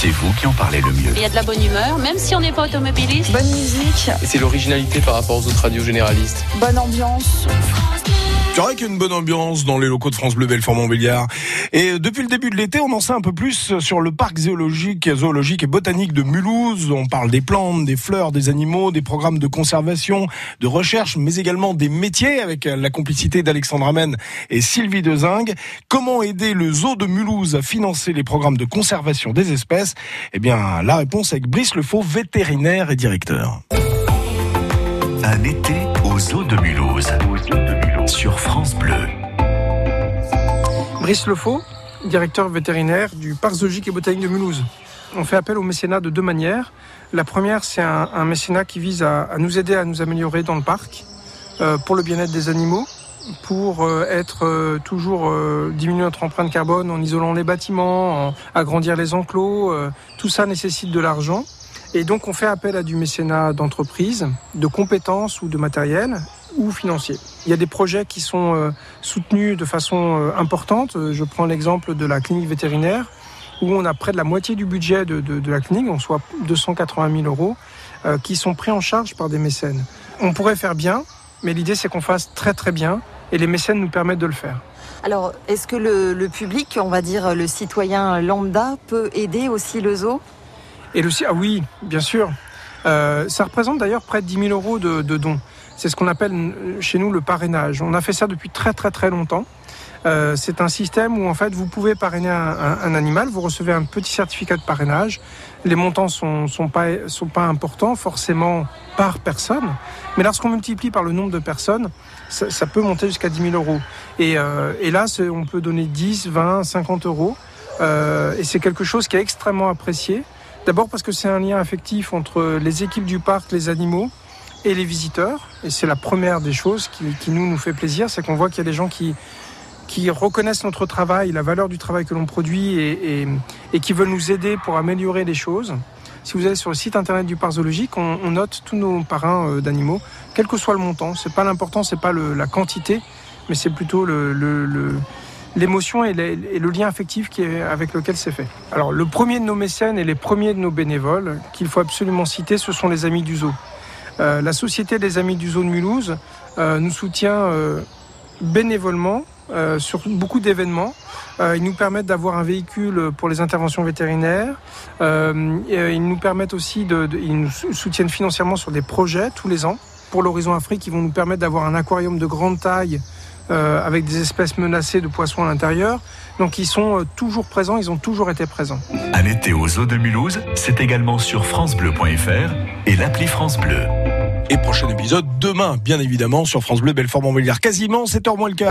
c'est vous qui en parlez le mieux. Il y a de la bonne humeur, même si on n'est pas automobiliste. Bonne musique. Et c'est l'originalité par rapport aux autres radios généralistes. Bonne ambiance. C'est vrai qu'il y a une bonne ambiance dans les locaux de France Bleu Belfort-Montbéliard. Et depuis le début de l'été, on en sait un peu plus sur le parc zoologique, zoologique et botanique de Mulhouse. On parle des plantes, des fleurs, des animaux, des programmes de conservation, de recherche, mais également des métiers avec la complicité d'Alexandre Amen et Sylvie Dezingue. Comment aider le zoo de Mulhouse à financer les programmes de conservation des espèces? Eh bien, la réponse avec Brice Lefaux, vétérinaire et directeur. Un été au zoo de Mulhouse. Sur France Bleu. Brice Lefaux, directeur vétérinaire du parc zoologique et botanique de Mulhouse. On fait appel au mécénat de deux manières. La première, c'est un, mécénat qui vise à, à, nous aider à nous améliorer dans le parc euh, pour le bien-être des animaux, pour euh, être euh, toujours diminuer notre empreinte carbone en isolant les bâtiments, en agrandir les enclos. tout ça nécessite de l'argent. Et donc on fait appel à du mécénat d'entreprise, de compétences ou de matériel ou financier. Il y a des projets qui sont euh, soutenus de façon euh, importante. Je prends l'exemple de la clinique vétérinaire où on a près de la moitié du budget de, de, de la clinique, on soit 280 000 euros, euh, qui sont pris en charge par des mécènes. On pourrait faire bien, mais l'idée c'est qu'on fasse très très bien et les mécènes nous permettent de le faire. Alors, est-ce que le, le, public, on va dire le citoyen lambda, peut aider aussi le zoo? Et le ah oui, bien sûr. Euh, ça représente d'ailleurs près de 10 000 euros de, de dons. C'est ce qu'on appelle chez nous le parrainage. On a fait ça depuis très très très longtemps. Euh, c'est un système où en fait vous pouvez parrainer un, animal, vous recevez un petit certificat de parrainage. Les montants sont sont pas sont pas importants forcément par personne, mais lorsqu'on multiplie par le nombre de personnes, ça, peut monter jusqu'à 10 000 euros. Et, euh, là, on peut donner 10, 20, 50 euros, euh, et c'est quelque chose qui est extrêmement apprécié. D'abord parce que c'est un lien affectif entre les équipes du parc, les animaux et les visiteurs. Et c'est la première des choses qui, nous, fait plaisir, c'est qu'on voit qu'il y a des gens qui, reconnaissent notre travail, la valeur du travail que l'on produit et, qui veulent nous aider pour améliorer les choses. Si vous allez sur le site internet du parc zoologique, on, note tous nos parrains euh, d'animaux, quel que soit le montant. C'est pas l'important, c'est pas la quantité, mais c'est plutôt l'émotion et, le lien affectif avec lequel c'est fait. Alors le premier de nos mécènes et les premiers de nos bénévoles qu'il faut absolument citer, ce sont les Amis du Zoo. Euh, la Société des Amis du Zoo de Mulhouse euh, nous soutient euh, bénévolement sur beaucoup d'événements. ils nous permettent d'avoir un véhicule pour les interventions vétérinaires. ils nous permettent aussi de, ils nous soutiennent financièrement sur des projets tous les ans pour l'horizon Afrique qui vont nous permettre d'avoir un aquarium de grande taille euh, avec des espèces menacées de poissons à l'intérieur. Donc ils sont euh, toujours présents, ils ont toujours été présents. Un été aux eaux de Mulhouse, c'est également sur francebleu.fr et l'appli France Bleu. Et prochain épisode demain, bien évidemment, sur France Bleu Belfort Montbéliard. Quasiment 7h moins le quart.